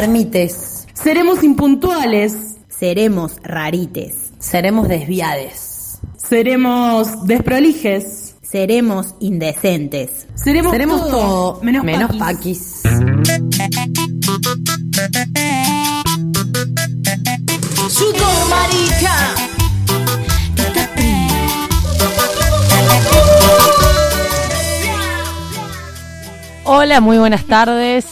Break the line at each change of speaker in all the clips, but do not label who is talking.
Ermites.
Seremos impuntuales.
Seremos rarites.
Seremos desviades.
Seremos desprolijes.
Seremos indecentes.
Seremos,
Seremos
todo,
todo
menos,
menos
paquis.
marica.
Hola, muy buenas tardes.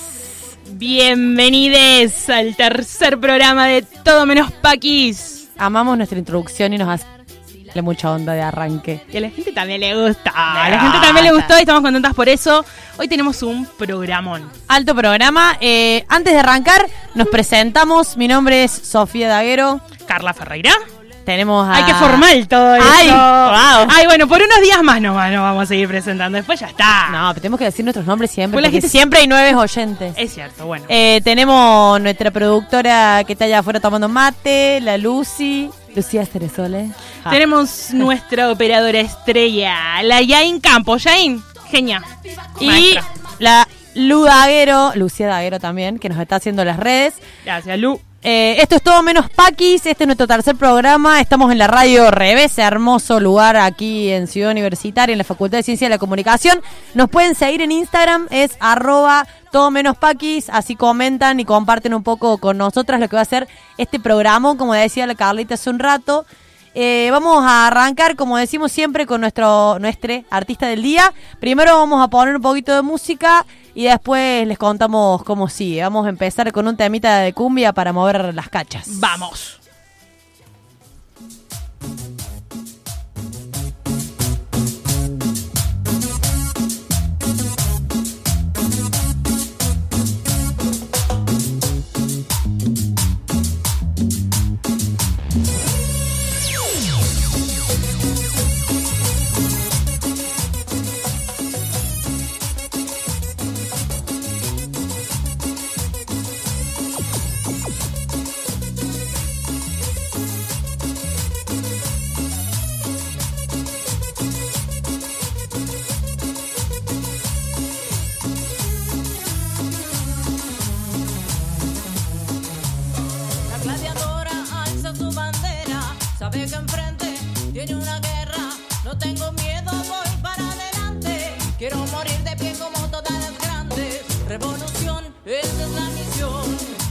Bienvenides al tercer programa de Todo Menos Paquis.
Amamos nuestra introducción y nos hace mucha onda de arranque.
Y a la gente también le gusta. A la gente también le gustó y estamos contentas por eso. Hoy tenemos un programón.
Alto programa. Eh, antes de arrancar, nos presentamos. Mi nombre es Sofía Daguero.
Carla Ferreira.
Tenemos a...
Ay, qué formal todo eso.
Ay, wow.
Ay, bueno, por unos días más nomás nos vamos a seguir presentando. Después ya está.
No, pero tenemos que decir nuestros nombres siempre.
Pues la gente-
siempre hay nueve oyentes.
Es cierto, bueno.
Eh, tenemos nuestra productora que está allá afuera tomando mate, la Lucy. Lucía Ceresole. Ah.
Tenemos nuestra operadora estrella, la Yain Campos. Yain, genia.
Y la Lu Daguero, Lucía Daguero también, que nos está haciendo las redes.
Gracias, Lu.
Eh, esto es todo menos Paquis, este es nuestro tercer programa, estamos en la radio Revés, hermoso lugar aquí en Ciudad Universitaria, en la Facultad de Ciencia de la Comunicación. Nos pueden seguir en Instagram, es arroba todo menos Paquis, así comentan y comparten un poco con nosotras lo que va a ser este programa, como decía la Carlita hace un rato. Eh, vamos a arrancar, como decimos siempre, con nuestro nuestro artista del día. Primero vamos a poner un poquito de música y después les contamos cómo sigue. Vamos a empezar con un temita de cumbia para mover las cachas.
Vamos.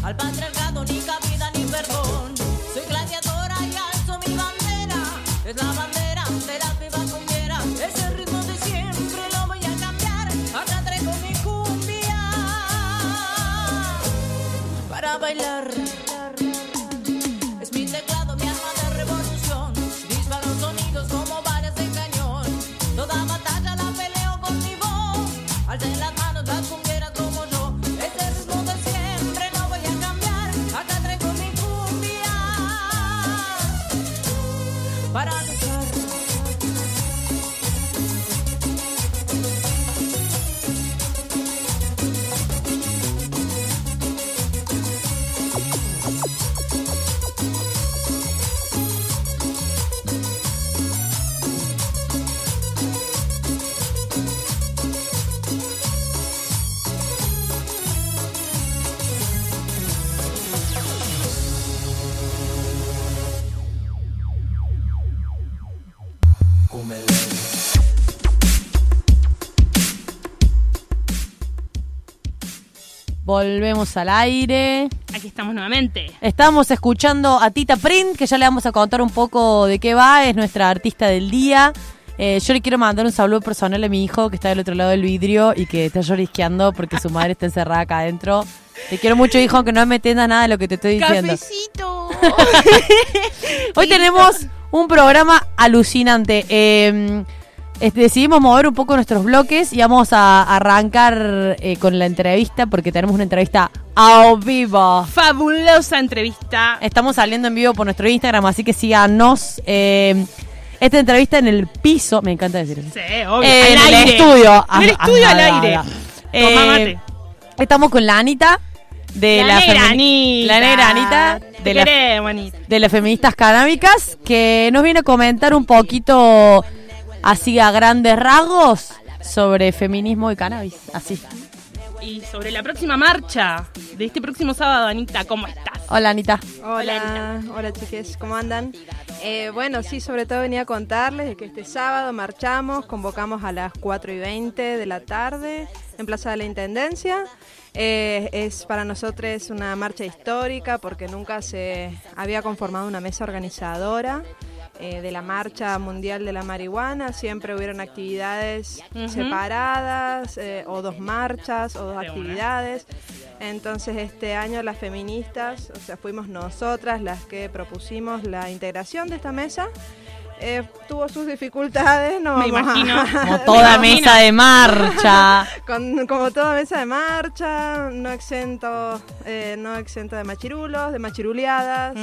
Al patriarcado
Volvemos al aire.
Aquí estamos nuevamente.
Estamos escuchando a Tita Print, que ya le vamos a contar un poco de qué va, es nuestra artista del día. Eh, yo le quiero mandar un saludo personal a mi hijo que está del otro lado del vidrio y que está llorisqueando porque su madre está encerrada acá adentro. Te quiero mucho, hijo, aunque no me entiendas nada de lo que te estoy diciendo.
Cafecito.
Hoy tenemos un programa alucinante. Eh, este, decidimos mover un poco nuestros bloques y vamos a arrancar eh, con la entrevista porque tenemos una entrevista a vivo.
Fabulosa entrevista.
Estamos saliendo en vivo por nuestro Instagram, así que síganos. Eh, esta entrevista en el piso, me encanta decir eso.
Sí, obvio.
Eh, en el estudio.
En el
Ah,
estudio
ah,
al
ah,
aire. Toma mate.
Estamos con la Anita de
la,
la,
negra Anita.
la negra Anita de, la-
queremos, Anita.
de las feministas canábicas que nos viene a comentar un poquito así a grandes rasgos sobre feminismo y cannabis, así.
y sobre la próxima marcha de este próximo sábado, Anita, ¿cómo estás?
Hola, Anita.
Hola, hola chiques, ¿cómo andan? Eh, bueno, sí, sobre todo venía a contarles de que este sábado marchamos, convocamos a las 4 y 20 de la tarde en Plaza de la Intendencia. Eh, es para nosotros una marcha histórica porque nunca se había conformado una mesa organizadora eh, de la Marcha Mundial de la Marihuana. Siempre hubieron actividades separadas eh, o dos marchas o dos actividades. Entonces este año las feministas, o sea, fuimos nosotras las que propusimos la integración de esta mesa. Eh, tuvo sus dificultades, no
Me
vamos a-
imagino.
Como toda mesa de marcha.
con- como toda mesa de marcha, no exento, eh, no exento de machirulos, de machiruleadas.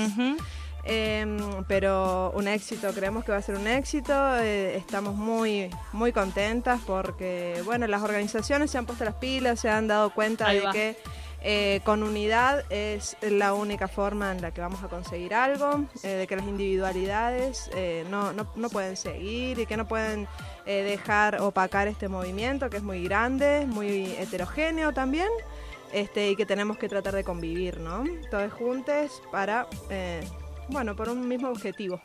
Em, pero un éxito, creemos que va a ser un éxito. eh, estamos muy, muy contentas porque, bueno, las organizaciones se han puesto las pilas, se han dado cuenta
Ahí
de
va.
que eh, con unidad es la única forma en la que vamos a conseguir algo, eh, de que las individualidades no, no, no pueden seguir y que no pueden dejar opacar este movimiento que es muy grande, muy heterogéneo también. Este, y que tenemos que tratar de convivir, ¿no? Todos juntos para bueno, por un mismo objetivo.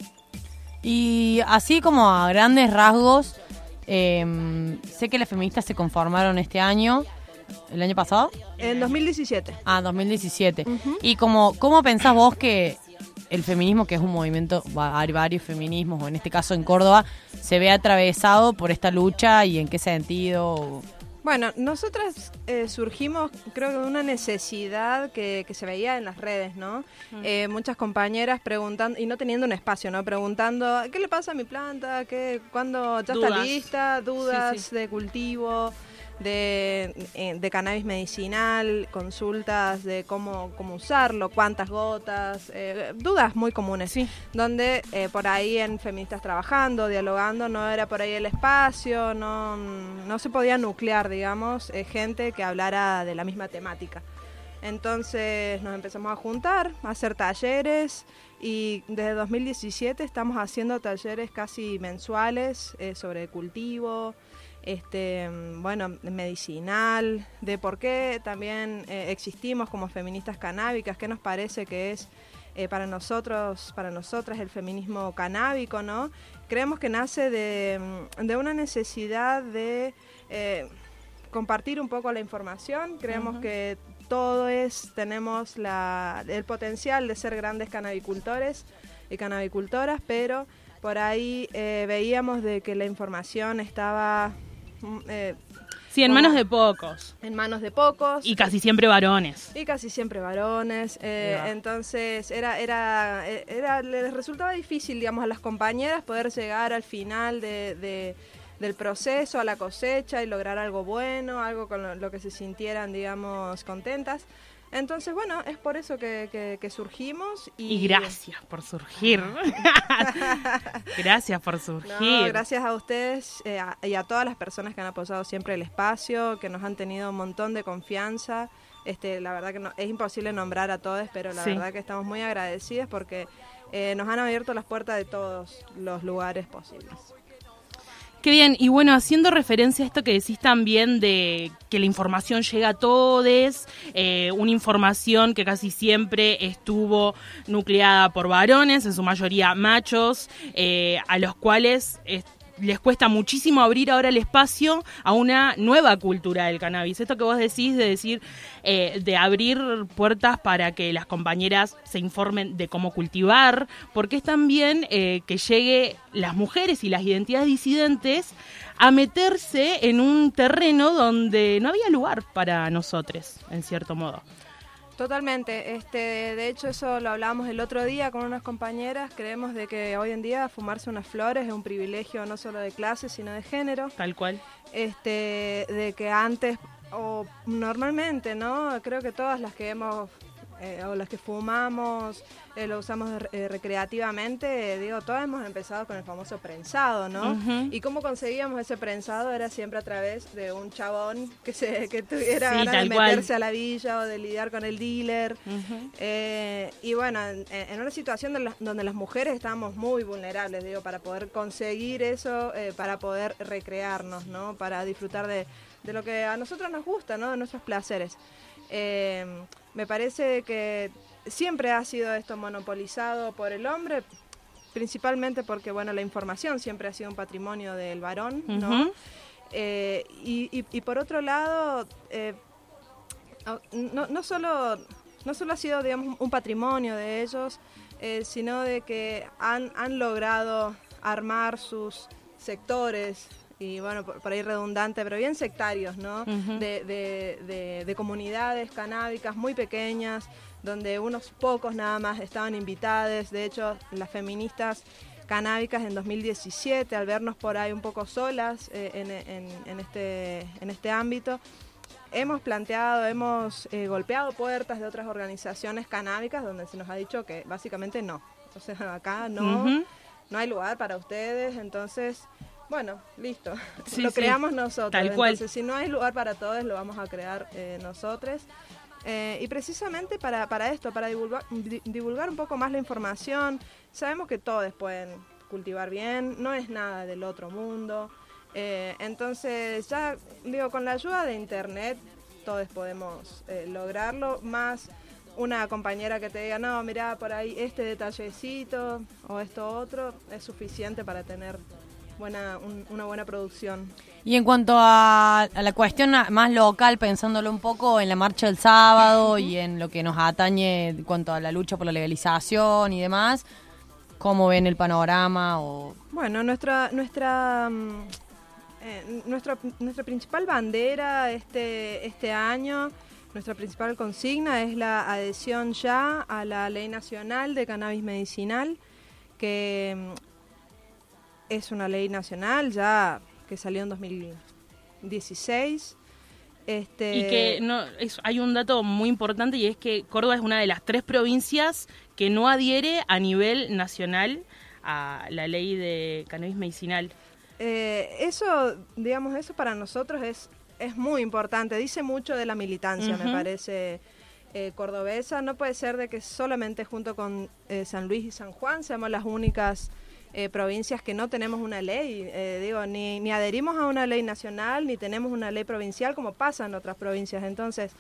Y así como a grandes rasgos, eh, sé que las feministas se conformaron este año, el año pasado,
En 2017.
ah, 2017.
Ujú.
Y como, ¿cómo pensás vos que el feminismo, que es un movimiento, hay varios feminismos, o en este caso en Córdoba, se ve atravesado por esta lucha y en qué sentido?
Bueno, nosotras eh, surgimos, creo que de una necesidad que, que se veía en las redes, ¿no? Eh, muchas compañeras preguntando, y no teniendo un espacio, ¿no? Preguntando, ¿qué le pasa a mi planta? ¿Qué, ¿Cuándo ya está lista? Dudas
Sí, sí.
de cultivo, de, eh, de cannabis medicinal, consultas de cómo, cómo usarlo, cuántas gotas, eh, dudas muy comunes.
Sí.
donde eh, por ahí en Feministas Trabajando, dialogando, no era por ahí el espacio, no, no se podía nuclear, digamos, eh, gente que hablara de la misma temática. Entonces nos empezamos a juntar, a hacer talleres y desde 2017 estamos haciendo talleres casi mensuales eh, sobre cultivo, este, bueno, medicinal, de por qué también eh, existimos como feministas canábicas, qué nos parece que es eh, para nosotros, para nosotras el feminismo canábico, ¿no? Creemos que nace de, mm, de una necesidad de eh, compartir un poco la información. Creemos que todos tenemos la- el potencial de ser grandes canabicultores y canabicultoras, pero por ahí eh, veíamos de que la información estaba eh,
Sí, en
Como-
manos de pocos.
en manos de pocos.
Y casi siempre varones.
Y casi siempre varones, eh, entonces era, era, eh, era, les resultaba difícil, digamos, a las compañeras poder llegar al final de, de- del proceso, a la cosecha y lograr algo bueno, algo con lo, lo que se sintieran, digamos, contentas. Entonces, bueno, es por eso que, que- que surgimos. Y,
Y gracias por surgir. gracias por
No,
surgir.
gracias a ustedes eh, a- y a todas las personas que han apoyado siempre el espacio, que nos han tenido un montón de confianza. Este, la verdad que no, es imposible nombrar a todos, pero la
Sí.
verdad que estamos muy agradecidas porque eh, nos han abierto las puertas de todos los lugares posibles.
Qué bien, y bueno, haciendo referencia a esto que decís también de que la información llega a todos, eh, una información que casi siempre estuvo nucleada por varones, en su mayoría machos, eh, a los cuales les cuesta muchísimo abrir ahora el espacio a una nueva cultura del cannabis. Esto que vos decís de decir, eh, de abrir puertas para que las compañeras se informen de cómo cultivar, porque es también eh, que llegue las mujeres y las identidades disidentes a meterse en un terreno donde no había lugar para nosotros, en cierto modo.
Totalmente. Este, de hecho, eso lo hablábamos el otro día con unas compañeras. Creemos de que hoy en día fumarse unas flores es un privilegio no solo de clase, sino de género.
Tal cual.
este, de que antes o normalmente, ¿no? Creo que todas las que hemos eh, o las que fumamos, eh, lo usamos eh, recreativamente, digo, todas hemos empezado con el famoso prensado, ¿no? Y cómo conseguíamos ese prensado era siempre a través de un chabón que se que tuviera
Sí,
ganas de
cual.
meterse a la villa o de lidiar con el dealer. Y bueno, en, en una situación la- donde las mujeres estábamos muy vulnerables, digo, para poder conseguir eso, para poder recrearnos, ¿no? Para disfrutar de, de lo que a nosotros nos gusta, ¿no? De nuestros placeres. Eh, me parece que siempre ha sido esto monopolizado por el hombre, principalmente porque, bueno, la información siempre ha sido un patrimonio del varón, ¿no? Eh, y, y- y por otro lado, eh, no, no solo, no solo ha sido, digamos, un patrimonio de ellos, eh, sino de que han, han logrado armar sus sectores, y bueno, por, por ahí redundante, pero bien sectarios, ¿no? De, de- de- de comunidades canábicas muy pequeñas, donde unos pocos nada más estaban invitadas. De hecho, las feministas canábicas en 2017, al vernos por ahí un poco solas eh, en, en- en este, en este ámbito, hemos planteado, hemos eh, golpeado puertas de otras organizaciones canábicas donde se nos ha dicho que básicamente no. O sea, acá no, no hay lugar para ustedes, entonces, bueno, listo.
Sí,
lo
sí.
creamos nosotros.
Tal cual.
Entonces, si no hay lugar para todos, lo vamos a crear eh, nosotros. Eh, y precisamente para, para esto, para divulgar, di- divulgar un poco más la información, sabemos que todos pueden cultivar bien, no es nada del otro mundo. Eh, entonces, ya digo, con la ayuda de internet, todos podemos lograrlo, más una compañera que te diga, no, mira, por ahí este detallecito o esto otro, es suficiente para tener buena, un- una buena producción.
Y en cuanto a, a la cuestión más local, pensándolo un poco en la marcha del sábado y en lo que nos atañe en cuanto a la lucha por la legalización y demás, ¿cómo ven el panorama? O
Bueno, nuestra nuestra mm, eh, nuestra, nuestra principal bandera este este año, nuestra principal consigna es la adhesión ya a la Ley Nacional de Cannabis Medicinal, que mm, es una ley nacional ya que salió en 2016. Este,
Y que no, es- hay un dato muy importante y es que Córdoba es una de las tres provincias que no adhiere a nivel nacional a la ley de cannabis medicinal.
Eh, eso, digamos, eso para nosotros es, es muy importante. Dice mucho de la militancia, me parece, eh, cordobesa. No puede ser de que solamente junto con eh, San Luis y San Juan seamos las únicas eh, provincias que no tenemos una ley. Eh, digo, ni, ni adherimos a una ley nacional, ni tenemos una ley provincial como pasa en otras provincias. Entonces,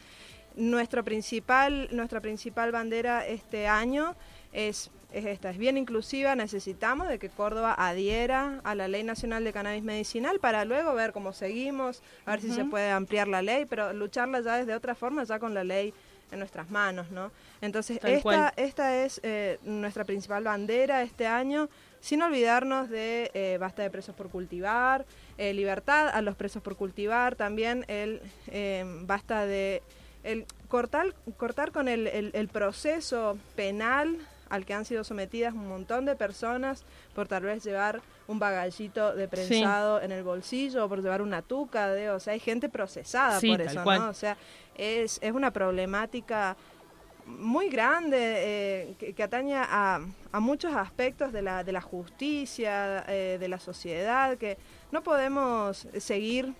nuestro principal, nuestra principal bandera este año es, es esta, es bien inclusiva, necesitamos de que Córdoba adhiera a la Ley Nacional de Cannabis Medicinal para luego ver cómo seguimos, a ver si se puede ampliar la ley, pero lucharla ya desde otra forma, ya con la ley en nuestras manos, ¿no? Entonces,
Tal
esta,
cual.
esta es eh, nuestra principal bandera este año, sin olvidarnos de eh, basta de presos por cultivar, eh, libertad a los presos por cultivar, también el eh, basta de el cortar, cortar con el, el- el proceso penal al que han sido sometidas un montón de personas por tal vez llevar un bagallito de prensado en el bolsillo o por llevar una tuca, de, o sea, hay gente procesada
Sí,
por eso,
cual.
¿no? O sea, es, es una problemática muy grande eh, que, que atañe a, a muchos aspectos de la, de la justicia, eh, de la sociedad, que no podemos seguir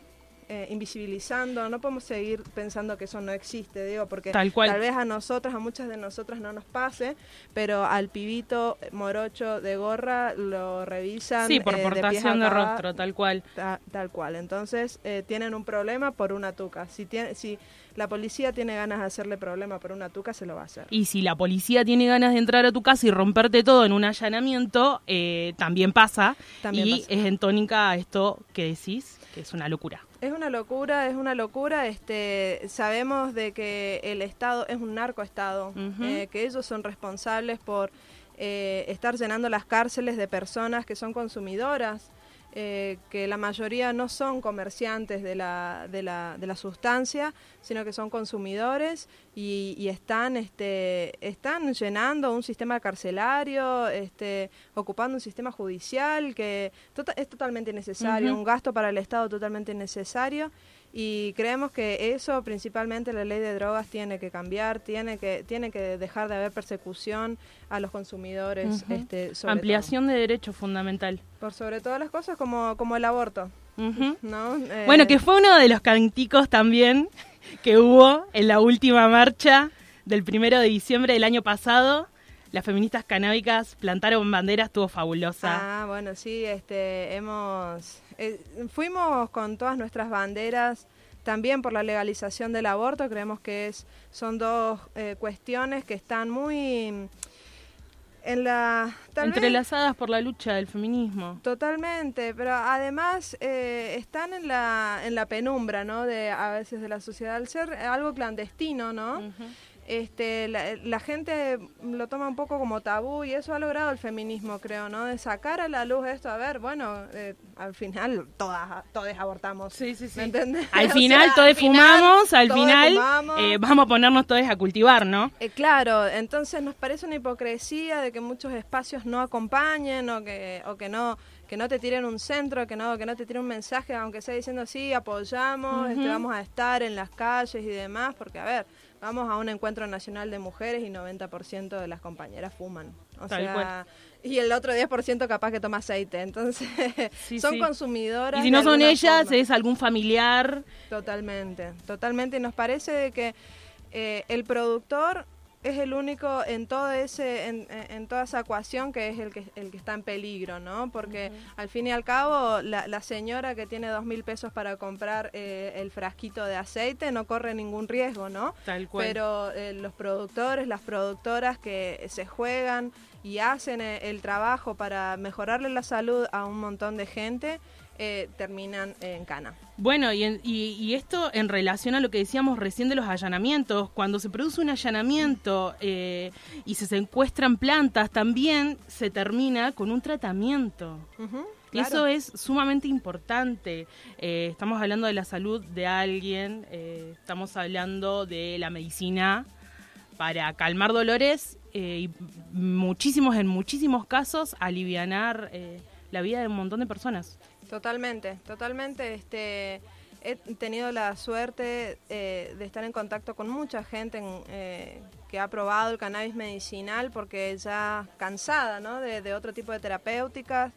eh, invisibilizando, no podemos seguir pensando que eso no existe, digo, porque
Tal cual.
vez a nosotras, a muchas de nosotras no nos pase, pero al pibito morocho de gorra lo revisan.
Sí, por
eh, de pies
portación de rostro, tal cual.
Ta- tal cual. Entonces, eh, tienen un problema por una tuca. Si, tiene, si la policía tiene ganas de hacerle problema por una tuca, se lo va a hacer.
Y si la policía tiene ganas de entrar a tu casa y romperte todo en un allanamiento, eh, también pasa.
También
y
pasa.
es en tónica a esto que decís, que es una locura.
Es una locura, es una locura. Este, sabemos de que el Estado es un narcoestado, eh, que ellos son responsables por eh, estar llenando las cárceles de personas que son consumidoras, eh, que la mayoría no son comerciantes de la, de la, de la sustancia, sino que son consumidores y, y están, este, están llenando un sistema carcelario, este, ocupando un sistema judicial que tota- es totalmente innecesario,
Ujú.
un gasto para el Estado totalmente innecesario y creemos que eso principalmente la ley de drogas tiene que cambiar, tiene que tiene que dejar de haber persecución a los consumidores, este, sobre
Ampliación de derechos fundamental.
por sobre todas las cosas como como el aborto,
Ujú.
¿no? Eh,
Bueno, que fue uno de los canticos también que hubo en la última marcha del primero de diciembre del año pasado. Las feministas canábicas plantaron banderas, estuvo fabulosa.
Ah, bueno, sí, este, hemos, eh, fuimos con todas nuestras banderas también por la legalización del aborto. Creemos que es, son dos eh, cuestiones que están muy en la... vez-
Entrelazadas por la lucha del feminismo.
Totalmente, pero además eh, están en la, en la penumbra, ¿no? De, a veces de la sociedad, al ser algo clandestino, ¿no? Este, la, la gente lo toma un poco como tabú y eso ha logrado el feminismo, creo, ¿no? De sacar a la luz esto, a ver, bueno, eh, al final todas, todos abortamos.
Sí, sí, sí.
¿Me entendés?
Al final
sea,
todos fumamos, al
todos
final
fumamos.
eh, vamos a ponernos todos a cultivar, ¿no?
Eh, claro, entonces nos parece una hipocresía de que muchos espacios no acompañen o que, o que no que no te tiren un centro, que no que no te tiren un mensaje, aunque sea diciendo sí, apoyamos, este, vamos a estar en las calles y demás, porque a ver, vamos a un encuentro nacional de mujeres y 90% de las compañeras fuman. O
Tal
sea,
cual.
y el otro 10% capaz que toma aceite, entonces
Sí,
son
sí.
consumidoras.
Y si no son ellas,
forma.
es algún familiar.
Totalmente, totalmente. Y nos parece de que eh, el productor es el único en todo ese, en, toda esa ecuación que es el que, el que está en peligro, ¿no? Porque al fin y al cabo, la, la señora que tiene dos mil pesos para comprar eh, el frasquito de aceite no corre ningún riesgo, ¿no?
Tal cual.
Pero eh, los productores, las productoras que se juegan y hacen eh, el trabajo para mejorarle la salud a un montón de gente, eh, terminan en cana.
Bueno, y, en- y- y esto en relación a lo que decíamos recién de los allanamientos, cuando se produce un allanamiento eh, y se secuestran plantas, también se termina con un tratamiento.
Claro.
Eso es sumamente importante. Eh, estamos hablando de la salud de alguien, eh, estamos hablando de la medicina para calmar dolores eh, y muchísimos, en muchísimos casos, alivianar eh, la vida de un montón de personas.
Totalmente, totalmente. Este, he tenido la suerte eh, de estar en contacto con mucha gente en, eh, que ha probado el cannabis medicinal porque ya cansada ¿no? de, otro tipo de terapéuticas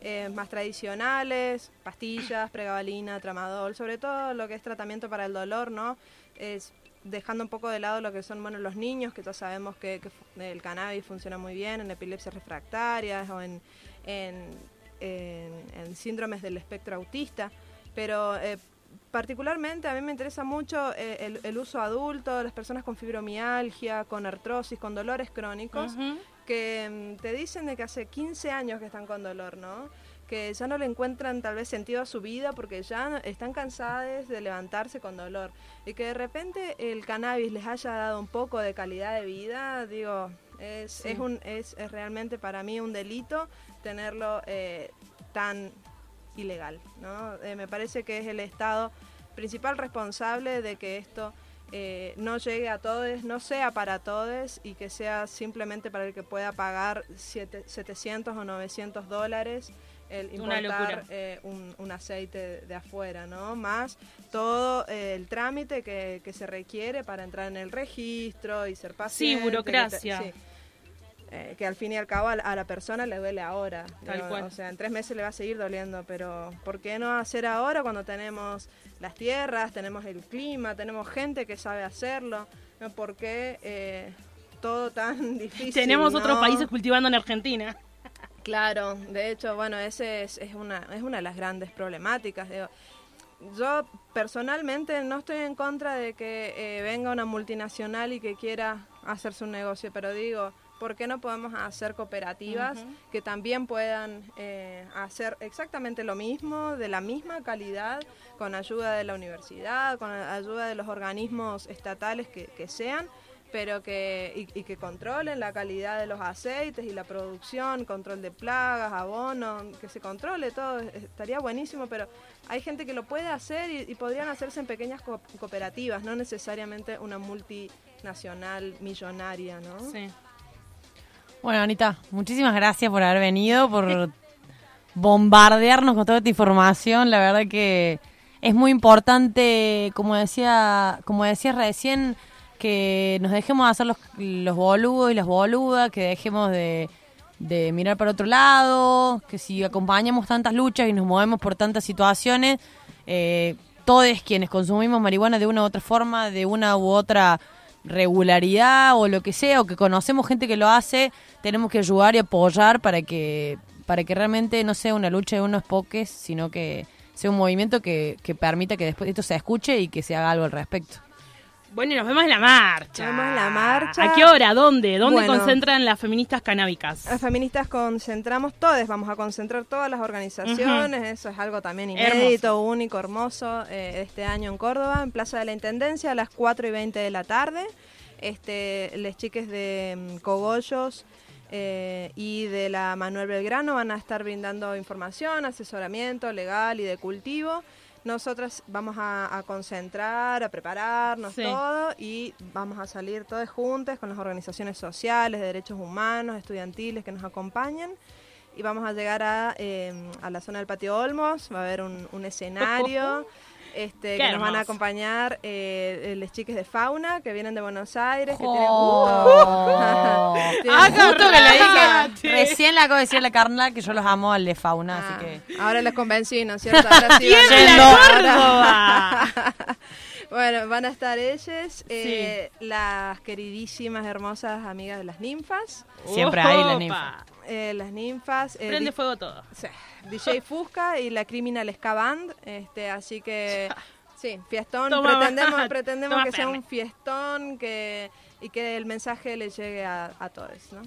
eh, más tradicionales, pastillas, pregabalina, tramadol, sobre todo lo que es tratamiento para el dolor, ¿no? Es dejando un poco de lado lo que son bueno los niños, que ya sabemos que, que el cannabis funciona muy bien en epilepsias refractarias o en, en, en- en síndromes del espectro autista, pero eh, particularmente a mí me interesa mucho eh, el, el uso adulto, las personas con fibromialgia, con artrosis, con dolores crónicos, que mm, te dicen de que hace 15 años que están con dolor, ¿no? Que ya no le encuentran tal vez sentido a su vida porque ya están cansadas de levantarse con dolor. Y que de repente el cannabis les haya dado un poco de calidad de vida, digo, es, es, un, es, es realmente para mí un delito tenerlo eh, tan ilegal, ¿no? Eh, me parece que es el Estado principal responsable de que esto eh, no llegue a todos, no sea para todos y que sea simplemente para el que pueda pagar siete- 700 o 900 dólares el importar eh, un, un aceite de, afuera, ¿no? Más todo eh, el trámite que, que se requiere para entrar en el registro y ser paciente. te-
burocracia.
sí. Eh, que al fin y al cabo a la, a la persona le duele ahora.
Tal
Digo,
cual.
O sea, en tres meses le va a seguir doliendo, pero ¿por qué no hacer ahora cuando tenemos las tierras, tenemos el clima, tenemos gente que sabe hacerlo? ¿Por qué eh, todo tan difícil?
Tenemos otros países cultivando en Argentina.
Claro, de hecho, bueno, ese es, es una, es una de las grandes problemáticas. digo. yo personalmente no estoy en contra de que eh, venga una multinacional y que quiera hacerse un negocio, pero digo, ¿por qué no podemos hacer cooperativas que también puedan eh, hacer exactamente lo mismo, de la misma calidad, con ayuda de la universidad, con ayuda de los organismos estatales que, que sean? pero que y, y que controlen la calidad de los aceites y la producción, control de plagas, abono, que se controle todo, estaría buenísimo, pero hay gente que lo puede hacer y, y podrían hacerse en pequeñas co- cooperativas, no necesariamente una multinacional millonaria, ¿no?
Sí.
Bueno, Anita, muchísimas gracias por haber venido, por bombardearnos con toda esta información. La verdad que es muy importante, como decía, como decías recién, que nos dejemos de hacer los, los boludos y las boludas, que dejemos de, de mirar para otro lado, que si acompañamos tantas luchas y nos movemos por tantas situaciones, eh, todos quienes consumimos marihuana de una u otra forma, de una u otra regularidad o lo que sea, o que conocemos gente que lo hace, tenemos que ayudar y apoyar para que, para que realmente no sea una lucha de unos poques, sino que sea un movimiento que, que permita que después esto se escuche y que se haga algo al respecto.
Bueno, y nos vemos en la marcha.
Nos vemos en la marcha.
¿A qué hora? ¿Dónde? ¿Dónde
Bueno.
concentran las feministas canábicas?
Las feministas concentramos todas, vamos a concentrar todas las organizaciones, eso es algo también
Hermoso.
inédito, único, hermoso, eh, de este año en Córdoba, en Plaza de la Intendencia a las 4 y 20 de la tarde. Este, les chiques de mm, Cogollos eh, y de la Manuel Belgrano van a estar brindando información, asesoramiento legal y de cultivo. Nosotras vamos a, a concentrar, a prepararnos
Sí.
todo y vamos a salir todas juntas con las organizaciones sociales, de derechos humanos, estudiantiles que nos acompañan. Y vamos a llegar a, eh, a la zona del Patio Olmos, va a haber un, un escenario este,
Qué
que nos van a acompañar eh, los chiques de fauna que vienen de Buenos Aires, que
Oh.
tienen
Ah,
justo...
justo que le dije.
Agárrate.
Recién le acabo de decir a la carnal que yo los amo al de fauna,
Ah,
así que.
Ahora les convencí, ¿no es cierto? Ahora sí
¿Quién
van a-
de
Yendo.
la?
Bueno, van a estar ellas, eh, las queridísimas, hermosas amigas de las ninfas.
Siempre hay la
Opa.
ninfa.
eh, las ninfas. eh,
Prende fuego todo.
sí, DJ Fusca y la Criminal Ska Band. Este, así que, sí, fiestón.
Toma,
pretendemos pretendemos
toma
que sea un fiestón que, y que el mensaje le llegue a, a todos, ¿no?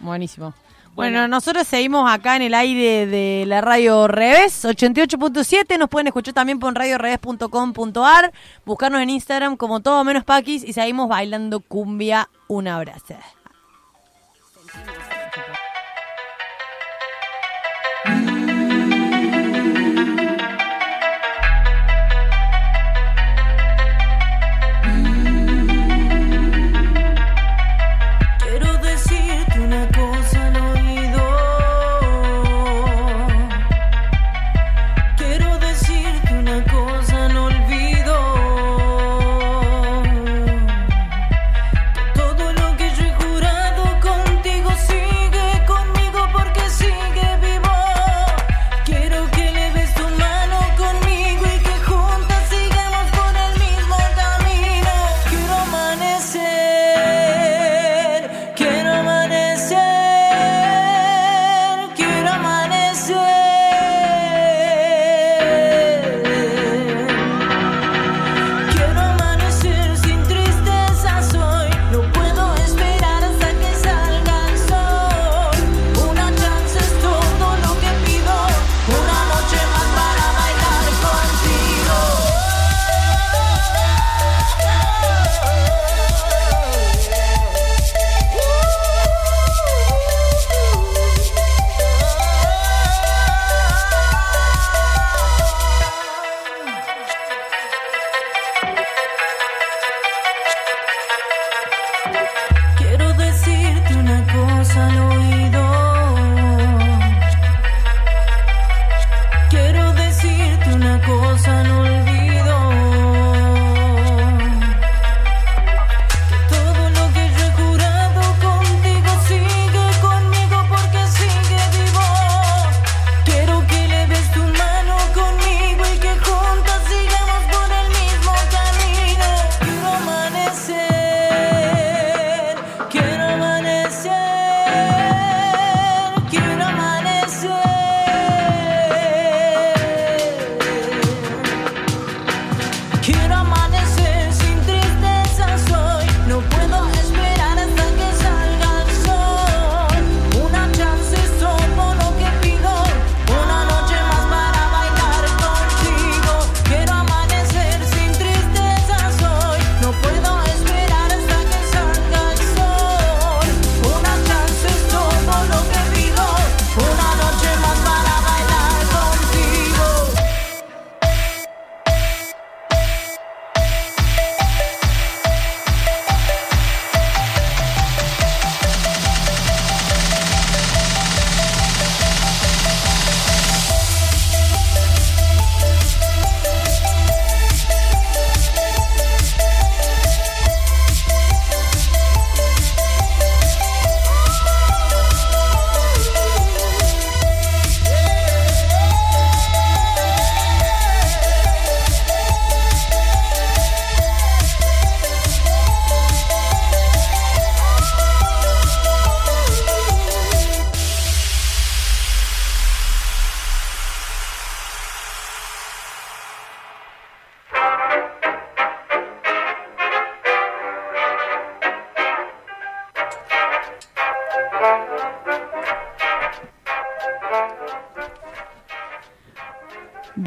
Buenísimo. Bueno,
Bueno.
nosotros seguimos acá en el aire de la radio Revés, 88.7. Nos pueden escuchar también por radioreves.com.ar. Buscarnos en Instagram como todo menos paquis y seguimos bailando cumbia. Un abrazo.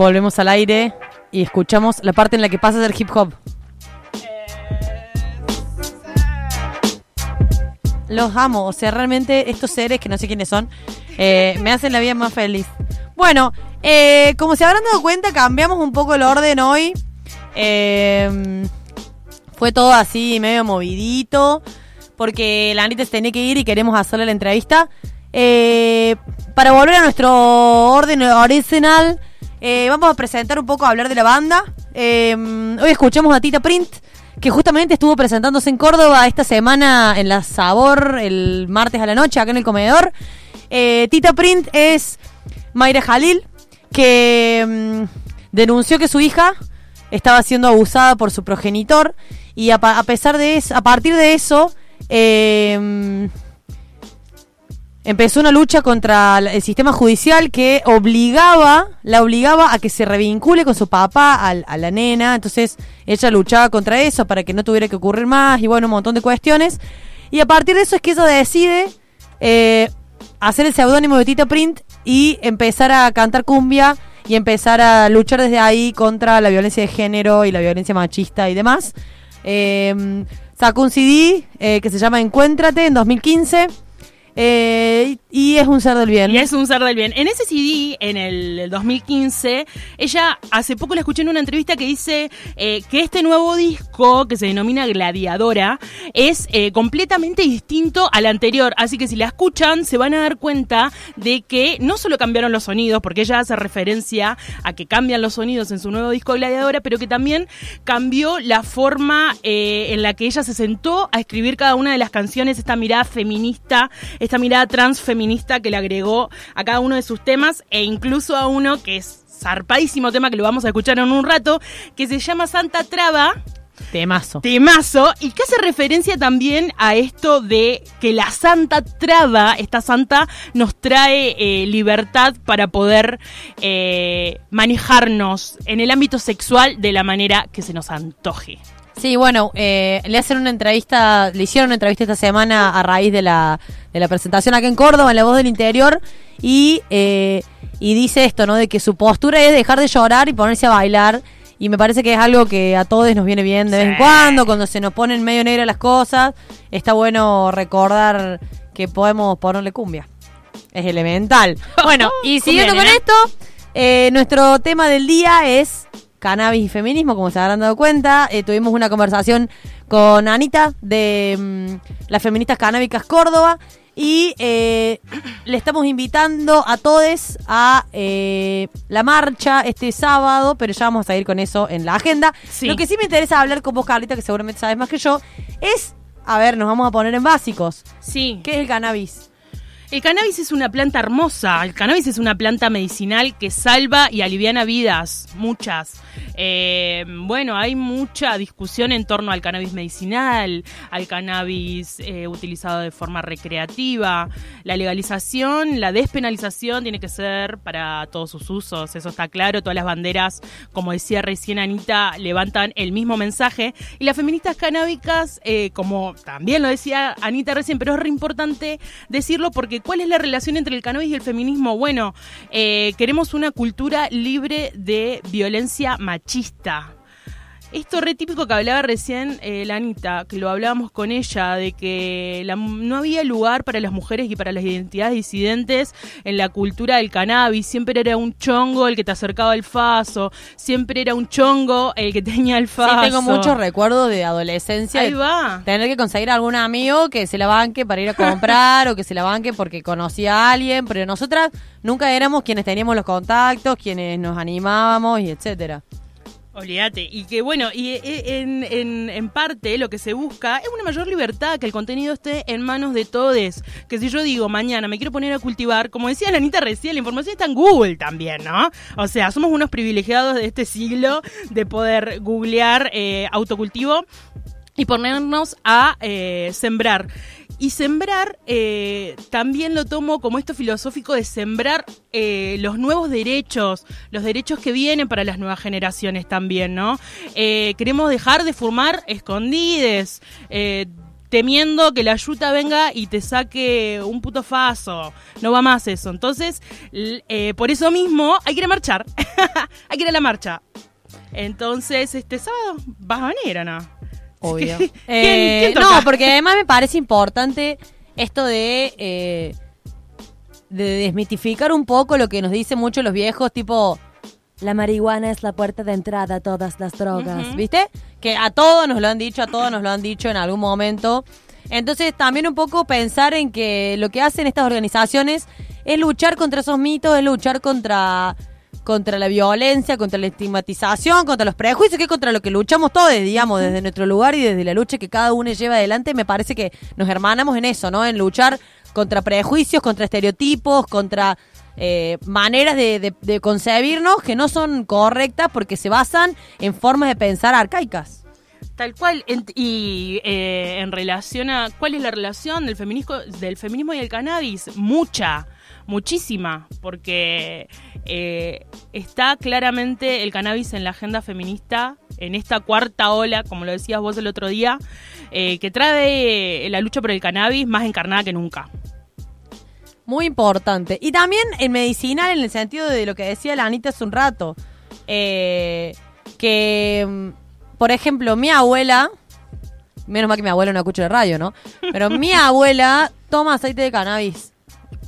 Volvemos al aire y escuchamos la parte en la que pasa del hip hop. Los amo, o sea, realmente estos seres que no sé quiénes son, eh, me hacen la vida más feliz. Bueno, eh, como se habrán dado cuenta, cambiamos un poco el orden hoy. Eh, fue todo así, medio movidito, porque la Anita se tenía que ir y queremos hacerle la entrevista. Eh, para volver a nuestro orden original, eh, vamos a presentar un poco, a hablar de la banda. Eh, hoy escuchamos a Tita Print, que justamente estuvo presentándose en Córdoba esta semana en la Sabor, el martes a la noche, acá en el comedor. Eh, Tita Print es Mayra Jalil, que mm, denunció que su hija estaba siendo abusada por su progenitor y a, pesar de eso, a partir de eso, eh, empezó una lucha contra el sistema judicial que obligaba, la obligaba a que se revincule con su papá al- a, la nena. Entonces ella luchaba contra eso para que no tuviera que ocurrir más y bueno, un montón de cuestiones. Y a partir de eso es que ella decide eh, hacer el seudónimo de Tita Print y empezar a cantar cumbia y empezar a luchar desde ahí contra la violencia de género y la violencia machista y demás. Eh, sacó un CD eh, que se llama Encuéntrate en 2015 eh, y es un ser del bien.
Y es un ser del bien. En ese CD, en el 2015, ella hace poco la escuché en una entrevista que dice eh, que este nuevo disco, que se denomina Gladiadora, es eh, completamente distinto al anterior. Así que si la escuchan, se van a dar cuenta de que no solo cambiaron los sonidos, porque ella hace referencia a que cambian los sonidos en su nuevo disco Gladiadora, pero que también cambió la forma eh, en la que ella se sentó a escribir cada una de las canciones, esta mirada feminista, esta mirada transfeminista que le agregó a cada uno de sus temas e incluso a uno que es zarpadísimo tema que lo vamos a escuchar en un rato, que se llama Santa Traba.
Temazo.
Temazo, y que hace referencia también a esto de que la santa traba, esta santa, nos trae eh, libertad para poder eh, manejarnos en el ámbito sexual de la manera que se nos antoje.
Sí, bueno, eh, le hacen una entrevista, le hicieron una entrevista esta semana a raíz de la, de la presentación acá en Córdoba, en La Voz del Interior, y, eh, y dice esto, ¿no? De que su postura es dejar de llorar y ponerse a bailar, y me parece que es algo que a todos nos viene bien de vez en cuando, cuando se nos ponen medio negras las cosas, está bueno recordar que podemos ponerle cumbia. Es elemental. Bueno, y siguiendo con esto, eh, nuestro tema del día es cannabis y feminismo, como se habrán dado cuenta. Eh, tuvimos una conversación con Anita de mm, las feministas canábicas Córdoba y eh, le estamos invitando a todos a eh, la marcha este sábado, pero ya vamos a ir con eso en la agenda.
Sí.
Lo que sí me interesa hablar con vos, Carlita, que seguramente sabes más que yo, es, a ver, nos vamos a poner en básicos.
Sí.
¿Qué es el cannabis?
El cannabis es una planta hermosa. El cannabis es una planta medicinal que salva y aliviana vidas, muchas. Eh, bueno, hay mucha discusión en torno al cannabis medicinal, al cannabis eh, utilizado de forma recreativa. La legalización, la despenalización tiene que ser para todos sus usos, eso está claro. Todas las banderas, como decía recién Anita, levantan el mismo mensaje. Y las feministas canábicas, eh, como también lo decía Anita recién, pero es re importante decirlo porque ¿cuál es la relación entre el cannabis y el feminismo? Bueno, eh, queremos una cultura libre de violencia machista. Esto re típico que hablaba recién eh, la Anita, que lo hablábamos con ella, de que la- no había lugar para las mujeres y para las identidades disidentes en la cultura del cannabis. Siempre era un chongo el que te acercaba al faso, siempre era un chongo el que tenía el faso.
Sí, tengo muchos recuerdos de adolescencia.
Ahí
de
va.
Tener que conseguir algún amigo que se la banque para ir a comprar o que se la banque porque conocía a alguien, pero nosotras nunca éramos quienes teníamos los contactos, quienes nos animábamos y etcétera.
Olvídate. Y que bueno, y eh, en, en, en parte lo que se busca es una mayor libertad, que el contenido esté en manos de todos. Que si yo digo mañana me quiero poner a cultivar, como decía la Anita recién, la información está en Google también, ¿no? O sea, somos unos privilegiados de este siglo de poder googlear eh, autocultivo y ponernos a eh, sembrar. Y sembrar eh, también lo tomo como esto filosófico de sembrar eh, los nuevos derechos, los derechos que vienen para las nuevas generaciones también, ¿no? Eh, queremos dejar de fumar escondides. temiendo que la yuta venga y te saque un puto faso. No va más eso. Entonces, por eso mismo, hay que ir a marchar. hay que ir a la marcha. Entonces, este sábado, ¿vas a venir no?
Obvio.
¿Quién-
Eh,
quién toca?
no, porque además me parece importante esto de, eh, de desmitificar un poco lo que nos dicen mucho los viejos, tipo, la marihuana es la puerta de entrada a todas las drogas. ¿viste? Que a todos nos lo han dicho, a todos nos lo han dicho en algún momento. Entonces también un poco pensar en que lo que hacen estas organizaciones es luchar contra esos mitos, es luchar contra contra la violencia, contra la estigmatización, contra los prejuicios, que es contra lo que luchamos todos, digamos, desde nuestro lugar y desde la lucha que cada uno lleva adelante, me parece que nos hermanamos en eso, ¿no? En luchar contra prejuicios, contra estereotipos, contra eh, maneras de, de- de concebirnos que no son correctas porque se basan en formas de pensar arcaicas.
Tal cual. En- y eh, en relación a. ¿Cuál es la relación del feminismo, del feminismo y el cannabis? Mucha, muchísima. Porque eh, está claramente el cannabis en la agenda feminista, en esta cuarta ola, como lo decías vos el otro día, eh, que trae la lucha por el cannabis más encarnada que nunca.
Muy importante. Y también en medicinal, en el sentido de lo que decía la Anita hace un rato. Eh, que, mm, por ejemplo, mi abuela, menos mal que mi abuela no escucha de radio, ¿no? Pero mi abuela toma aceite de cannabis.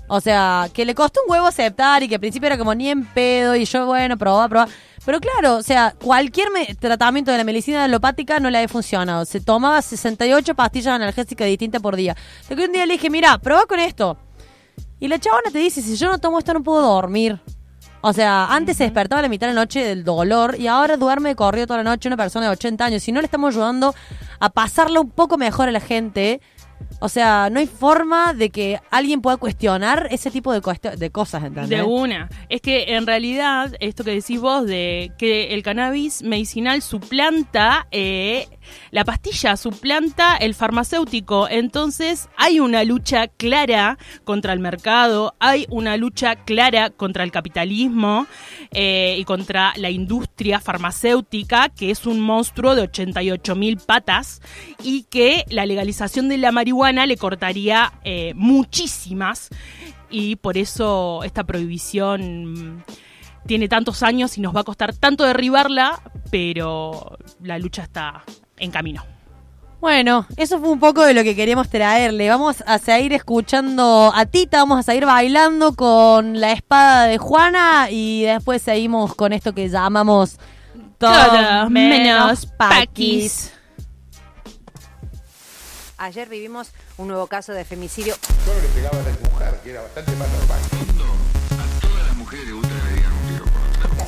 O sea, que le costó un huevo aceptar y que al principio era como ni en pedo y yo, bueno, probá, probá. Pero claro, o sea, cualquier tratamiento de la medicina alopática no le había funcionado. Se tomaba 68 pastillas analgésicas distintas por día. Hasta que un día le dije, mira, probá con esto. Y la chabona te dice, si yo no tomo esto no puedo dormir. O sea, antes se despertaba a la mitad de la noche del dolor y ahora duerme de corrido toda la noche una persona de 80 años. Si no le estamos ayudando a pasarla un poco mejor a la gente, o sea, no hay forma de que alguien pueda cuestionar ese tipo de, de cosas, ¿entendés?
De una. Es que en realidad, esto que decís vos de que el cannabis medicinal suplanta eh, la pastilla, suplanta el farmacéutico. Entonces hay una lucha clara contra el mercado, hay una lucha clara contra el capitalismo eh, y contra la industria farmacéutica, que es un monstruo de 88 mil patas y que la legalización de la marihuana le cortaría eh, muchísimas y por eso esta prohibición mm, tiene tantos años y nos va a costar tanto derribarla, pero la lucha está en camino.
Bueno, eso fue un poco de lo que queríamos traerle. Vamos a seguir escuchando a Tita, vamos a seguir bailando con la espada de Juana y después seguimos con esto que llamamos
Todo menos paquis.
Ayer vivimos un nuevo caso de femicidio.
Solo le pegaba a la mujer, que era bastante más normal.
A todas las mujeres gusta que le digan un tiro por la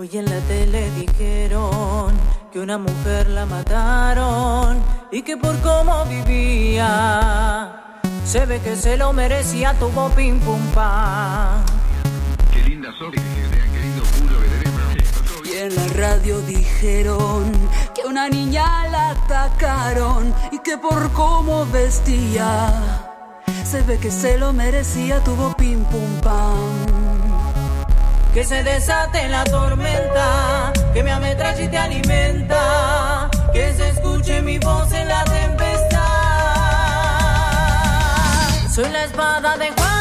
Hoy en la tele dijeron que una mujer la mataron y que por cómo vivía se ve que se lo merecía, tuvo pim pum pam.
Qué linda que que
Y en la radio dijeron que una niña la atacaron y que por cómo vestía se ve que se lo merecía, tuvo pim pum pam. Que se desate la tormenta, que me ametralle y te alimenta, que se escuche mi voz en la tempestad. Soy la espada de Juana,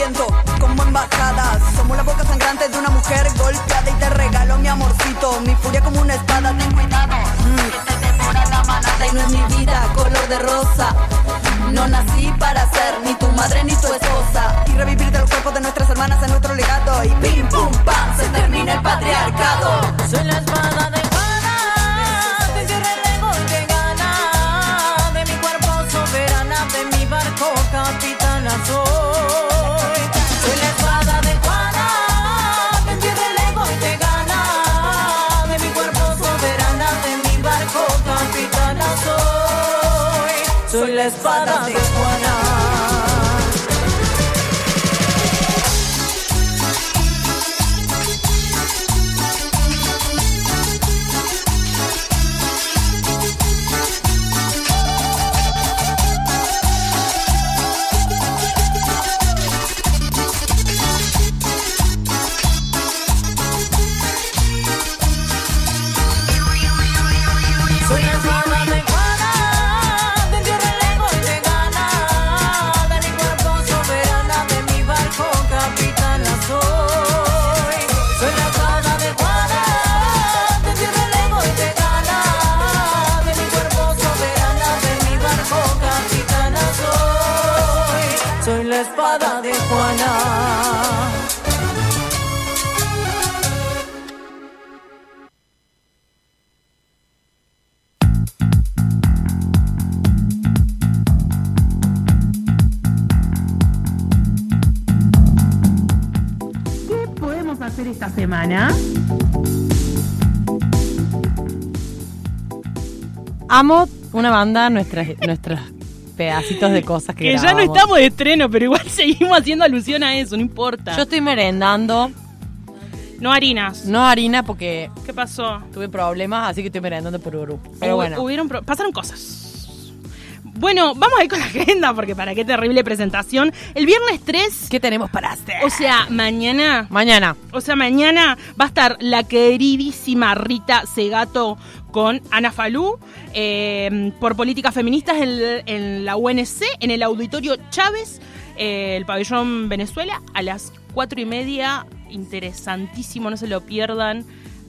viento, como embajadas. Somos la boca sangrante de una mujer golpeada y te regalo mi amorcito. Mi furia como una espada, ten cuidado. Mm, que te devora la manada y no es mi vida color de rosa. No nací para ser ni tu madre ni tu esposa. Y revivir de los cuerpos de nuestras hermanas en nuestro legado. Y pim pum pam, se termina el patriarcado.
Soy la espada de Juana, te soy. La espada de Juana.
¿Qué podemos hacer esta semana?
Amo una banda, nuestras, nuestros pedacitos de cosas que
Que ya no estamos de estreno, pero igual seguimos haciendo alusión a eso, no importa.
Yo estoy merendando,
No harinas.
no harina porque
¿Qué pasó?
tuve problemas, así que estoy merendando por Uru. Pero
Hubo-
bueno.
hubieron pro- pasaron cosas. Bueno, vamos a ir con la agenda, porque para qué terrible presentación. El viernes 3,
¿Qué tenemos para hacer?
o sea, mañana,
Mañana.
o sea, mañana va a estar la queridísima Rita Segato con Ana Falú eh, por políticas feministas en, la UNC, en el Auditorio Chávez, eh, el pabellón Venezuela, a las cuatro y media. Interesantísimo, no se lo pierdan.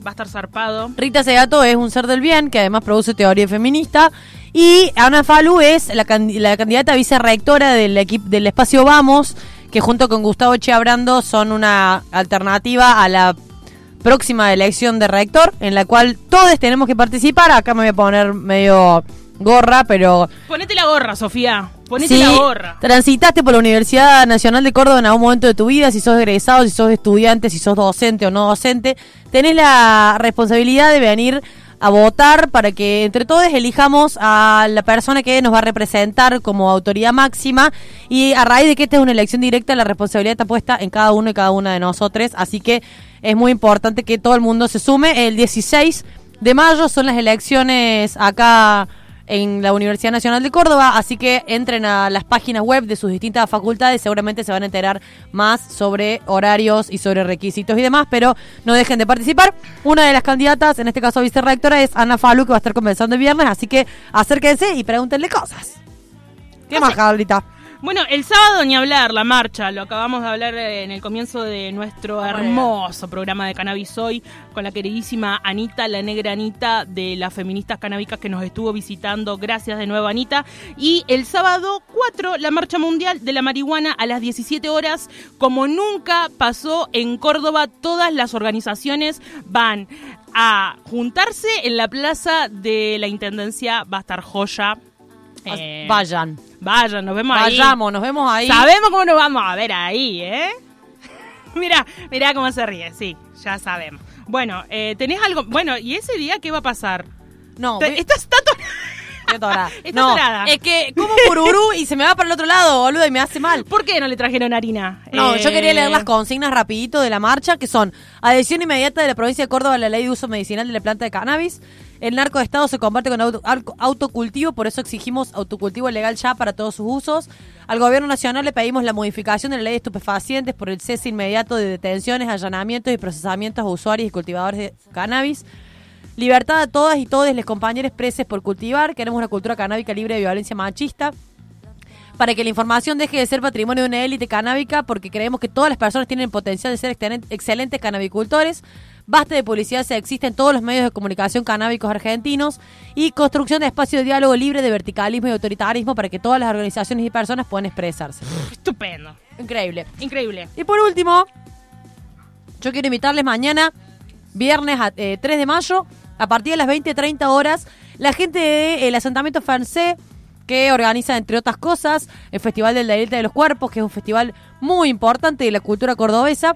Va a estar zarpado.
Rita Segato es un ser del bien que además produce teoría feminista. Y Ana Falu es la, candi- la candidata a vicerrectora del, del espacio Vamos, que junto con Gustavo Chiabrando son una alternativa a la próxima elección de rector, en la cual todos tenemos que participar. Acá me voy a poner medio gorra, pero
Ponete la gorra, Sofía. Ponete la gorra.
transitaste por la Universidad Nacional de Córdoba en algún momento de tu vida, si sos egresado, si sos estudiante, si sos docente o no docente, tenés la responsabilidad de venir a votar para que entre todos elijamos a la persona que nos va a representar como autoridad máxima y a raíz de que esta es una elección directa la responsabilidad está puesta en cada uno y cada una de nosotros, así que es muy importante que todo el mundo se sume. El 16 de mayo son las elecciones acá en la Universidad Nacional de Córdoba, así que entren a las páginas web de sus distintas facultades, seguramente se van a enterar más sobre horarios y sobre requisitos y demás, pero no dejen de participar. Una de las candidatas, en este caso vicerrectora, es Ana Falu, que va a estar conversando el viernes, así que acérquense y pregúntenle cosas. ¿Qué más, Carlita?
Bueno, el sábado ni hablar, la marcha, lo acabamos de hablar eh, en el comienzo de nuestro hermoso programa de Cannabis Hoy con la queridísima Anita, la negra Anita de las feministas canábicas que nos estuvo visitando. Gracias de nuevo, Anita. Y el sábado 4, la marcha mundial de la marihuana a las 17 horas. Como nunca pasó en Córdoba, todas las organizaciones van a juntarse en la plaza de la Intendencia. Va a estar joya. Eh,
Vayan.
Vayan, nos vemos ahí.
Vayamos, nos vemos ahí.
Sabemos cómo nos vamos a ver ahí, ¿eh? mira, mira cómo se ríe, sí, ya sabemos. Bueno, eh, ¿tenés algo? Bueno, ¿y ese día qué va a pasar?
No,
Te- ¿Estás tanto? Está
no, es que como pururú y se me va para el otro lado, boludo, y me hace mal.
¿Por qué no le trajeron harina?
No, yo
Eh,
quería leer las consignas rapidito de la marcha, que son adhesión inmediata de la provincia de Córdoba a la ley de uso medicinal de la planta de cannabis. El narcoestado se combate con auto- autocultivo, por eso exigimos autocultivo legal ya para todos sus usos. Al gobierno nacional le pedimos la modificación de la ley de estupefacientes por el cese inmediato de detenciones, allanamientos y procesamientos a usuarios y cultivadores de cannabis. Libertad a todas y todos les compañeros presos por cultivar. Queremos una cultura canábica libre de violencia machista para que la información deje de ser patrimonio de una élite canábica, porque creemos que todas las personas tienen el potencial de ser excelentes canabicultores. Basta de publicidad sexista en todos los medios de comunicación canábicos argentinos y construcción de espacio de diálogo libre de verticalismo y autoritarismo para que todas las organizaciones y personas puedan expresarse.
Estupendo.
Increíble.
Increíble.
Y por último, yo quiero invitarles mañana, viernes a- eh, 3 de mayo, a partir de las 20-30 horas, la gente del asentamiento francés que organiza, entre otras cosas, el Festival del Deleite de los Cuerpos, que es un festival muy importante de la cultura cordobesa,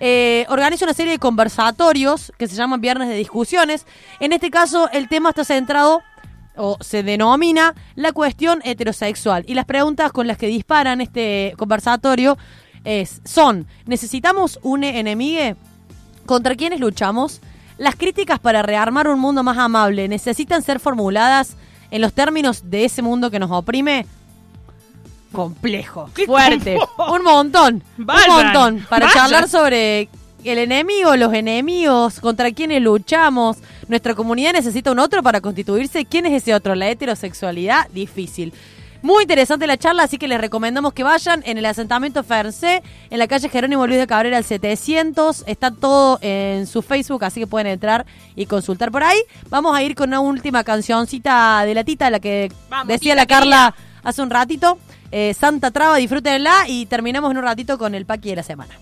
eh, organiza una serie de conversatorios que se llaman Viernes de Discusiones. En este caso, el tema está centrado o se denomina la cuestión heterosexual. Y las preguntas con las que disparan este conversatorio es, son, ¿necesitamos un enemigo? ¿Contra quiénes luchamos? Las críticas para rearmar un mundo más amable necesitan ser formuladas en los términos de ese mundo que nos oprime. Complejo, fuerte, un montón,
Vayan,
un montón para
vayan.
charlar sobre el enemigo, los enemigos, contra quiénes luchamos. Nuestra comunidad necesita un otro para constituirse. ¿Quién es ese otro? La heterosexualidad, difícil. Muy interesante la charla, así que les recomendamos que vayan en el asentamiento Ferncé, en la calle Jerónimo Luis de Cabrera al 700. Está todo en su Facebook, así que pueden entrar y consultar por ahí. Vamos a ir con una última cancioncita de la tita, la que
Vamos,
decía la Carla hace un ratito, eh, Santa Traba, disfrútenla y terminamos en un ratito con el Paqui de la semana.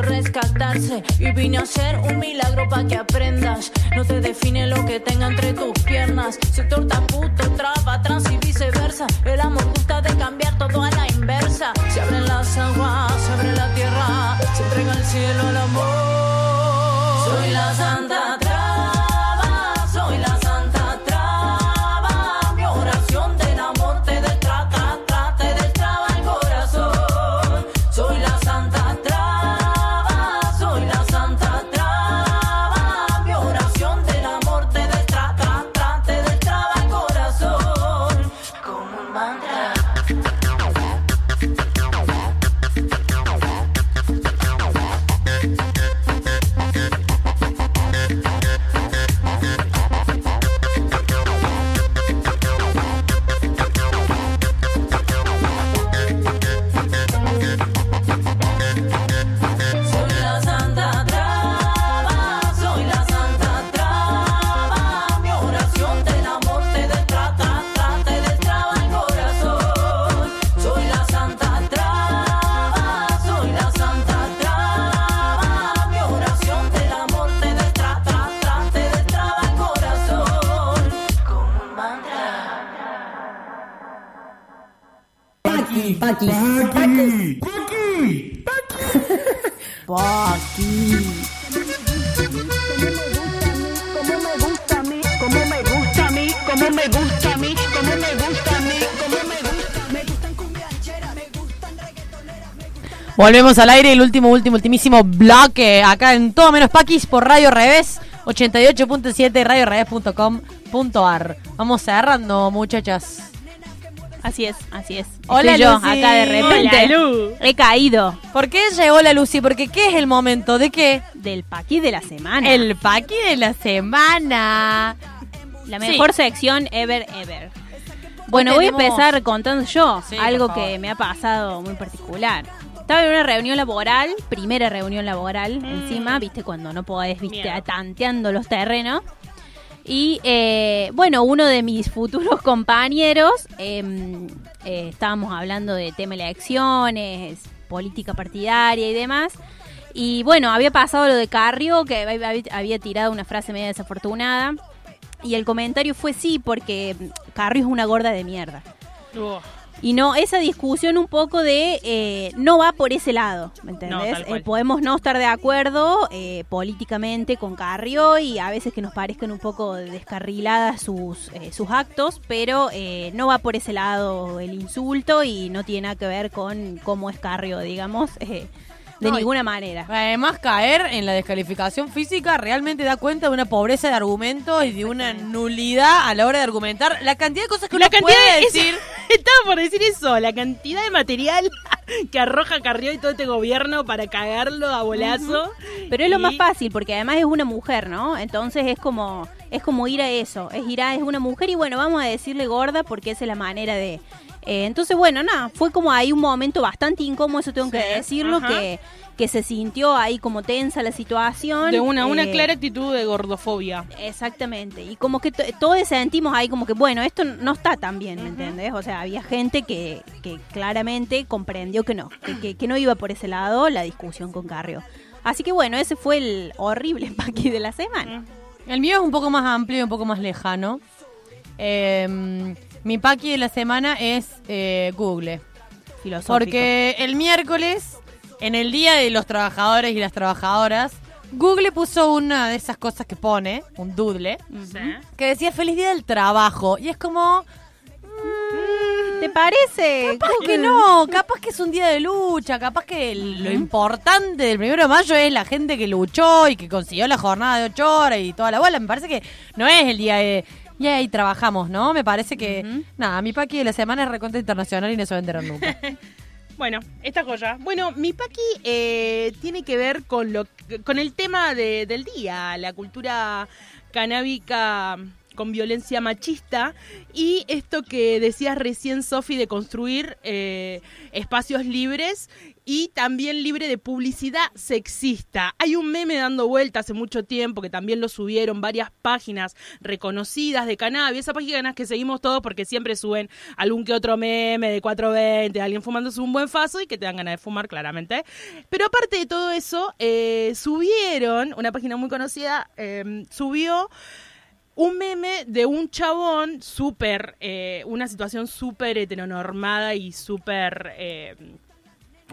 Rescatarse. Y vine a hacer un milagro para que aprendas. No te define lo que tenga entre tus piernas. Soy torta, puto, traba, trans y viceversa. El amor gusta de cambiar todo a la inversa. Se abren las aguas, se abre la tierra, se entrega el cielo al amor. Soy la santa
Paqui, Paqui,
Paqui,
Paqui.
Como me gusta a mí, como me gusta a mí, como me gusta a mí, como me gusta a mí, como me gusta. Me gustan cumbiancheras, me gustan
Volvemos al aire, el último, último, ultimísimo bloque acá en Todo Menos Paquis por Radio Revés 88.7 radiorevés.com.ar. Vamos cerrando, muchachas.
Así es, así es.
Hola,
Estoy yo
Lucy.
acá de repente.
Hola, Lu.
He caído.
¿Por qué llegó la Lucy? Porque ¿qué es el momento? ¿De qué?
Del paqui de la semana.
El paqui de la semana.
La mejor sección ever, ever. Bueno, voy a
tenemos-
empezar contando yo
Sí,
algo
por favor.
que me ha pasado muy particular. Estaba en una reunión laboral, primera reunión laboral
Mm.
encima, viste, cuando no podés, viste, tanteando los terrenos. Y eh, bueno, uno de mis futuros compañeros, em, eh, estábamos hablando de tema elecciones, política partidaria y demás. Y bueno, había pasado lo de Carrio, que había, tirado una frase media desafortunada. Y el comentario fue sí, porque Carrio es una gorda de mierda. Y no, esa discusión un poco de eh, no va por ese lado, ¿me entendés? Eh, podemos no estar de acuerdo eh, políticamente con Carrio y a veces que nos parezcan un poco descarriladas sus, eh, sus actos, pero eh, no va por ese lado el insulto y no tiene nada que ver con cómo es Carrio, digamos, eh, de
No,
ninguna manera.
Además, caer en la descalificación física realmente da cuenta de una pobreza de argumentos y de una nulidad a la hora de argumentar. La cantidad de cosas que
La
uno
cantidad
puede
de-
decir.
Estaba por decir eso, la cantidad de material que arroja Carrió y todo este gobierno para cagarlo a bolazo.
Pero es lo más fácil, porque además es una mujer, ¿no? Entonces es como es como ir a eso, es ir a, es una mujer y bueno, vamos a decirle gorda porque esa es la manera de... eh, entonces, bueno, nada, fue como ahí un momento bastante incómodo, eso tengo que decirlo,
ajá.
que, que se sintió ahí como tensa la situación.
De una, una
eh,
clara actitud de gordofobia.
Exactamente, y como que todos sentimos ahí como que, bueno, esto no está tan bien, ¿me entendés? O sea, había gente que, que claramente comprendió que no, que, que- que no iba por ese lado la discusión con Carrio. Así que bueno, ese fue el horrible paqui de la semana.
El mío es un poco más amplio y un poco más lejano. Eh, mi paqui de la semana es eh, Google.
Filosófico.
Porque el miércoles, en el Día de los Trabajadores y las Trabajadoras, Google puso una de esas cosas que pone, un doodle, que decía Feliz Día del Trabajo. Y es como...
¿Te parece?
Capaz que no, capaz que es un día de lucha, capaz que lo importante del primero de mayo es la gente que luchó y que consiguió la jornada de ocho horas y toda la bola. Me parece que no es el día de... Y ahí trabajamos, ¿no? Me parece que... Nada, mi paqui de la semana es recontra internacional y no se va a enterar nunca.
Bueno, esta joya. Bueno, mi paqui eh, tiene que ver con lo con el tema de- del día, la cultura canábica con violencia machista y esto que decías recién, Sofi, de construir eh, espacios libres y también libre de publicidad sexista. Hay un meme dando vuelta hace mucho tiempo que también lo subieron varias páginas reconocidas de cannabis, esas páginas que seguimos todos porque siempre suben algún que otro meme de 420, alguien fumándose un buen faso y que te dan ganas de fumar claramente. Pero aparte de todo eso, eh, subieron, una página muy conocida, eh, subió un meme de un chabón súper, eh, una situación súper heteronormada y súper eh,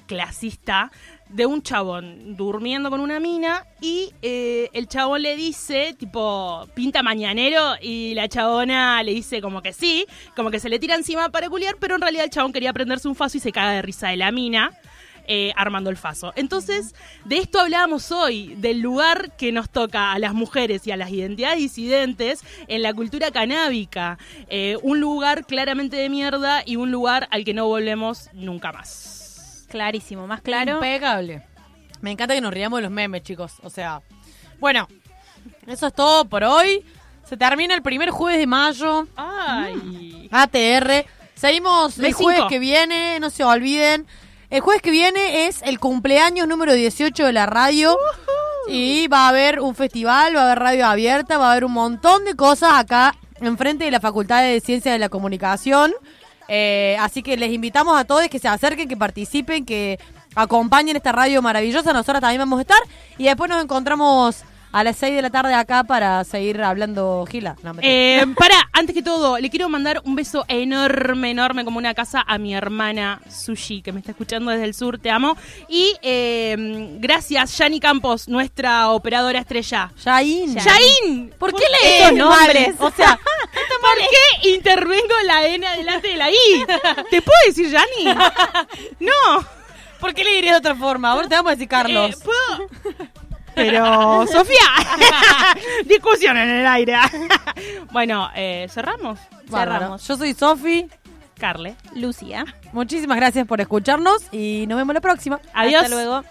clasista de un chabón durmiendo con una mina y eh, el chabón le dice, tipo, pinta mañanero y la chabona le dice como que sí, como que se le tira encima para culiar, pero en realidad el chabón quería prenderse un faso y se caga de risa de la mina. Eh, armando el faso. Entonces, de esto hablábamos hoy, del lugar que nos toca a las mujeres y a las identidades disidentes en la cultura canábica. Eh, un lugar claramente de mierda y un lugar al que no volvemos nunca más.
Clarísimo, más claro.
Impecable. Me encanta que nos riamos de los memes, chicos. O sea, bueno, eso es todo por hoy. Se termina el primer jueves de mayo.
Ay.
ATR. Seguimos el jueves que viene, no se olviden. El jueves que viene es el cumpleaños número 18 de la radio. Y va a haber un festival, va a haber radio abierta, va a haber un montón de cosas acá enfrente de la Facultad de Ciencias de la Comunicación. Eh, así que les invitamos a todos que se acerquen, que participen, que acompañen esta radio maravillosa. Nosotras también vamos a estar. Y después nos encontramos a las 6 de la tarde acá para seguir hablando gila. No.
Eh, para, antes que todo, le quiero mandar un beso enorme, enorme, como una casa a mi hermana Sushi, que me está escuchando desde el sur, te amo. Y eh, gracias, Yani Campos, nuestra operadora estrella.
Yain.
Yain.
¿Por qué lees
esos
nombres? O sea,
¿por qué intervengo la N adelante de la I? ¿Te puedo decir Yani? No.
¿Por qué le dirías de otra forma? Ahora te vamos a decir Carlos.
Eh, ¿Puedo? Pero, Sofía, discusión en el aire. bueno, eh, cerramos.
Bárbaro. Yo soy Sofi.
Carle.
Lucía.
Muchísimas gracias por escucharnos y nos vemos la próxima.
Adiós.
Hasta luego.